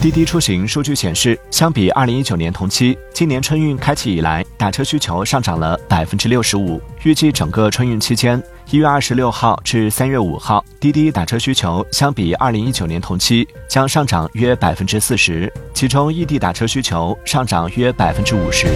滴滴出行数据显示相比二零一九年同期今年春运开启以来打车需求上涨了百分之六十五预计整个春运期间一月二十六号至三月五号滴滴打车需求相比二零一九年同期将上涨约百分之四十其中异地打车需求上涨约百分之五十。